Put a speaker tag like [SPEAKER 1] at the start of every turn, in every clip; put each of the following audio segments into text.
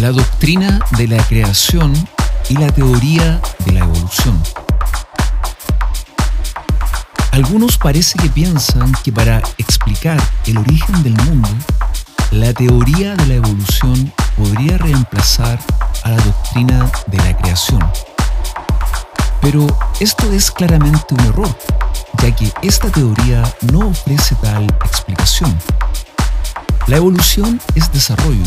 [SPEAKER 1] la doctrina de la creación y la teoría de la evolución. Algunos parece que piensan que para explicar el origen del mundo, la teoría de la evolución podría reemplazar a la doctrina de la creación. Pero esto es claramente un error, ya que esta teoría no ofrece tal explicación. La evolución es desarrollo,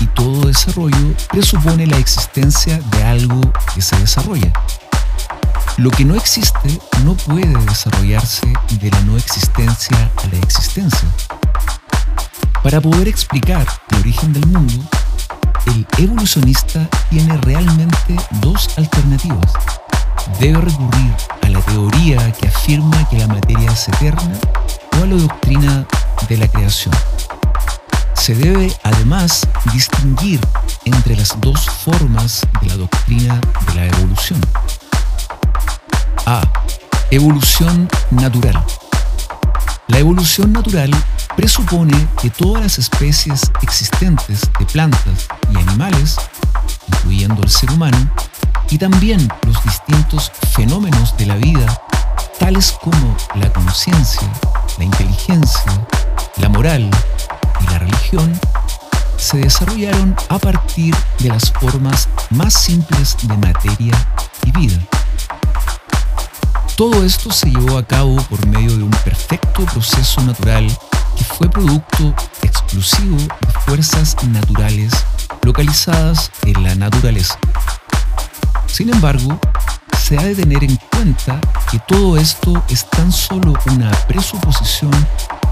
[SPEAKER 1] y todo desarrollo presupone la existencia de algo que se desarrolla. Lo que no existe no puede desarrollarse de la no existencia a la existencia. Para poder explicar el origen del mundo, el evolucionista tiene realmente dos alternativas. Debe recurrir a la teoría que afirma que la materia es eterna o a la doctrina de la creación. Se debe además distinguir entre las dos formas de la doctrina de la evolución. A. Evolución natural. La evolución natural presupone que todas las especies existentes de plantas y animales, incluyendo el ser humano, y también los distintos fenómenos de la vida, tales como la conciencia, la inteligencia, la moral, se desarrollaron a partir de las formas más simples de materia y vida. Todo esto se llevó a cabo por medio de un perfecto proceso natural que fue producto exclusivo de fuerzas naturales localizadas en la naturaleza. Sin embargo, se ha de tener en cuenta que todo esto es tan solo una presuposición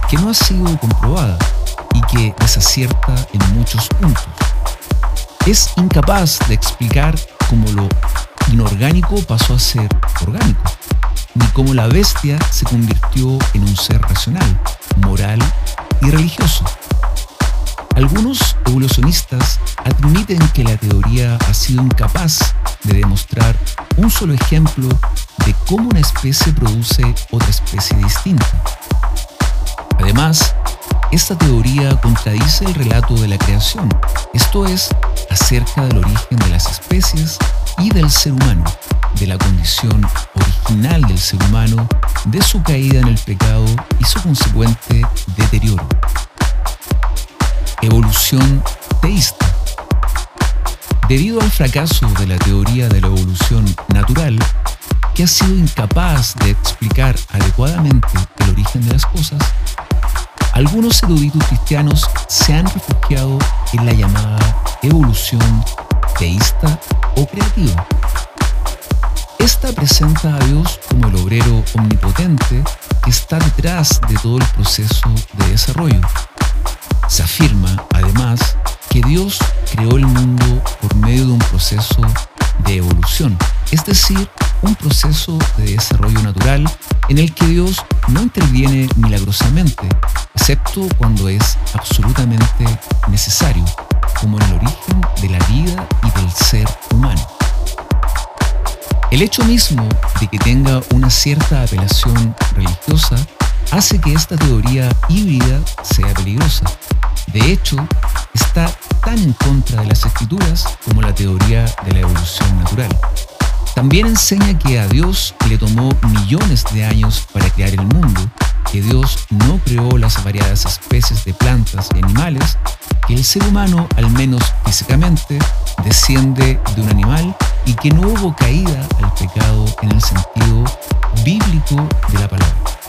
[SPEAKER 1] que no ha sido comprobada y que desacierta en muchos puntos. Es incapaz de explicar cómo lo inorgánico pasó a ser orgánico, ni cómo la bestia se convirtió en un ser racional, moral y religioso. Algunos evolucionistas admiten que la teoría ha sido incapaz de demostrar un solo ejemplo de cómo una especie produce otra especie distinta. Además, esta teoría contradice el relato de la creación, esto es, acerca del origen de las especies y del ser humano, de la condición original del ser humano, de su caída en el pecado y su consecuente deterioro. Evolución teísta. Debido al fracaso de la teoría de la evolución natural, que ha sido incapaz de explicar adecuadamente el origen de las cosas, algunos eruditos cristianos se han refugiado en la llamada evolución teísta o creativa. Esta presenta a Dios como el obrero omnipotente que está detrás de todo el proceso de desarrollo. Se afirma, además, que Dios creó el mundo por medio de un proceso de evolución, es decir, un proceso de desarrollo natural en el que Dios no interviene milagrosamente, excepto cuando es absolutamente necesario, como en el origen de la vida y del ser humano. El hecho mismo de que tenga una cierta apelación religiosa hace que esta teoría híbrida sea peligrosa. De hecho, está tan en contra de las escrituras como la teoría de la evolución natural. También enseña que a Dios le tomó millones de años para crear el mundo, que Dios no creó las variadas especies de plantas y animales, que el ser humano, al menos físicamente, desciende de un animal y que no hubo caída al pecado en el sentido bíblico de la palabra.